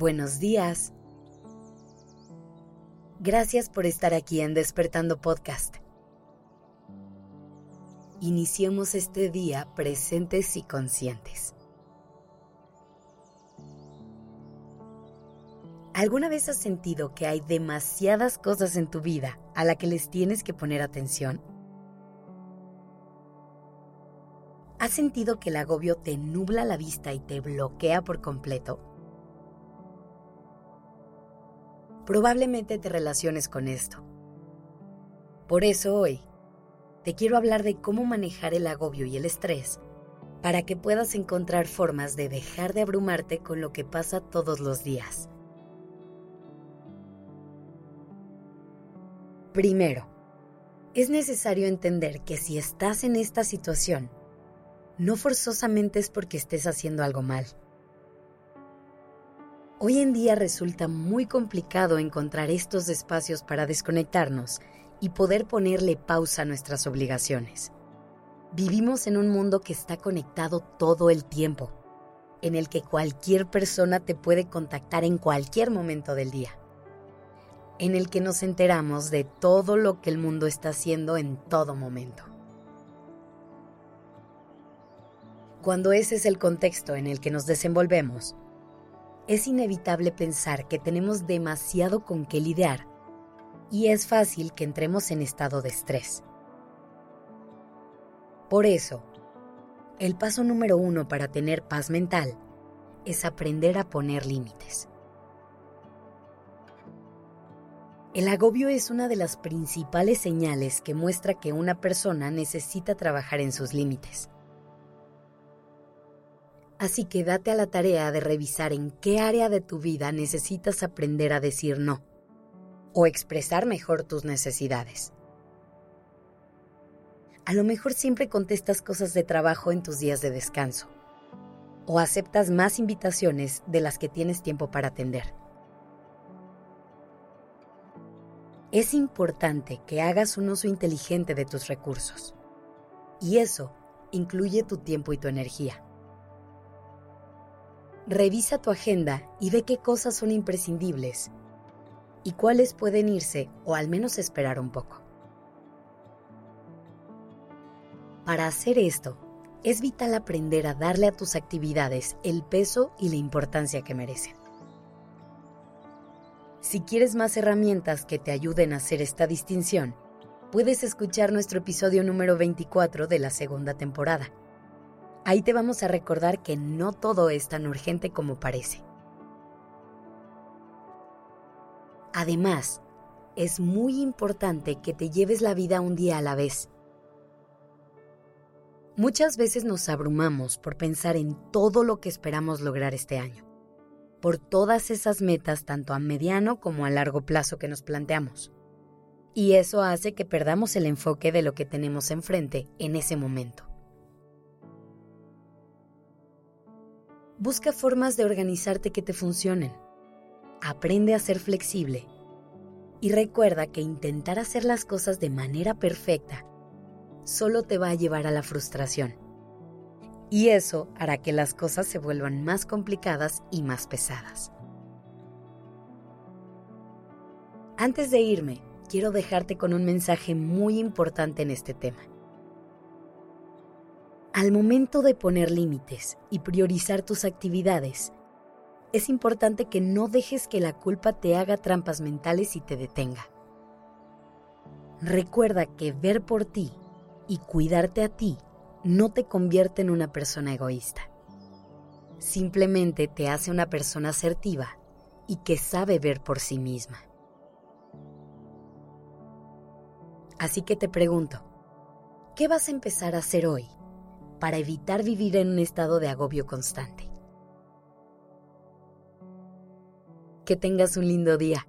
Buenos días. Gracias por estar aquí en Despertando Podcast. Iniciemos este día presentes y conscientes. ¿Alguna vez has sentido que hay demasiadas cosas en tu vida a las que les tienes que poner atención? ¿Has sentido que el agobio te nubla la vista y te bloquea por completo? Probablemente te relaciones con esto. Por eso hoy te quiero hablar de cómo manejar el agobio y el estrés para que puedas encontrar formas de dejar de abrumarte con lo que pasa todos los días. Primero, es necesario entender que si estás en esta situación, no forzosamente es porque estés haciendo algo mal. Hoy en día resulta muy complicado encontrar estos espacios para desconectarnos y poder ponerle pausa a nuestras obligaciones. Vivimos en un mundo que está conectado todo el tiempo, en el que cualquier persona te puede contactar en cualquier momento del día, en el que nos enteramos de todo lo que el mundo está haciendo en todo momento. Cuando ese es el contexto en el que nos desenvolvemos, es inevitable pensar que tenemos demasiado con qué lidiar y es fácil que entremos en estado de estrés. Por eso, el paso número uno para tener paz mental es aprender a poner límites. El agobio es una de las principales señales que muestra que una persona necesita trabajar en sus límites. Así que date a la tarea de revisar en qué área de tu vida necesitas aprender a decir no o expresar mejor tus necesidades. A lo mejor siempre contestas cosas de trabajo en tus días de descanso o aceptas más invitaciones de las que tienes tiempo para atender. Es importante que hagas un uso inteligente de tus recursos y eso incluye tu tiempo y tu energía. Revisa tu agenda y ve qué cosas son imprescindibles y cuáles pueden irse o al menos esperar un poco. Para hacer esto, es vital aprender a darle a tus actividades el peso y la importancia que merecen. Si quieres más herramientas que te ayuden a hacer esta distinción, puedes escuchar nuestro episodio número 24 de la segunda temporada Ahí te vamos a recordar que no todo es tan urgente como parece. Además, es muy importante que te lleves la vida un día a la vez. Muchas veces nos abrumamos por pensar en todo lo que esperamos lograr este año, por todas esas metas tanto a mediano como a largo plazo que nos planteamos. Y eso hace que perdamos el enfoque de lo que tenemos enfrente en ese momento. Busca formas de organizarte que te funcionen. Aprende a ser flexible. Y recuerda que intentar hacer las cosas de manera perfecta solo te va a llevar a la frustración. Y eso hará que las cosas se vuelvan más complicadas y más pesadas. Antes de irme, quiero dejarte con un mensaje muy importante en este tema. Al momento de poner límites y priorizar tus actividades, es importante que no dejes que la culpa te haga trampas mentales y te detenga. Recuerda que ver por ti y cuidarte a ti no te convierte en una persona egoísta. Simplemente te hace una persona asertiva y que sabe ver por sí misma. Así que te pregunto, ¿qué vas a empezar a hacer hoy para evitar vivir en un estado de agobio constante. Que tengas un lindo día.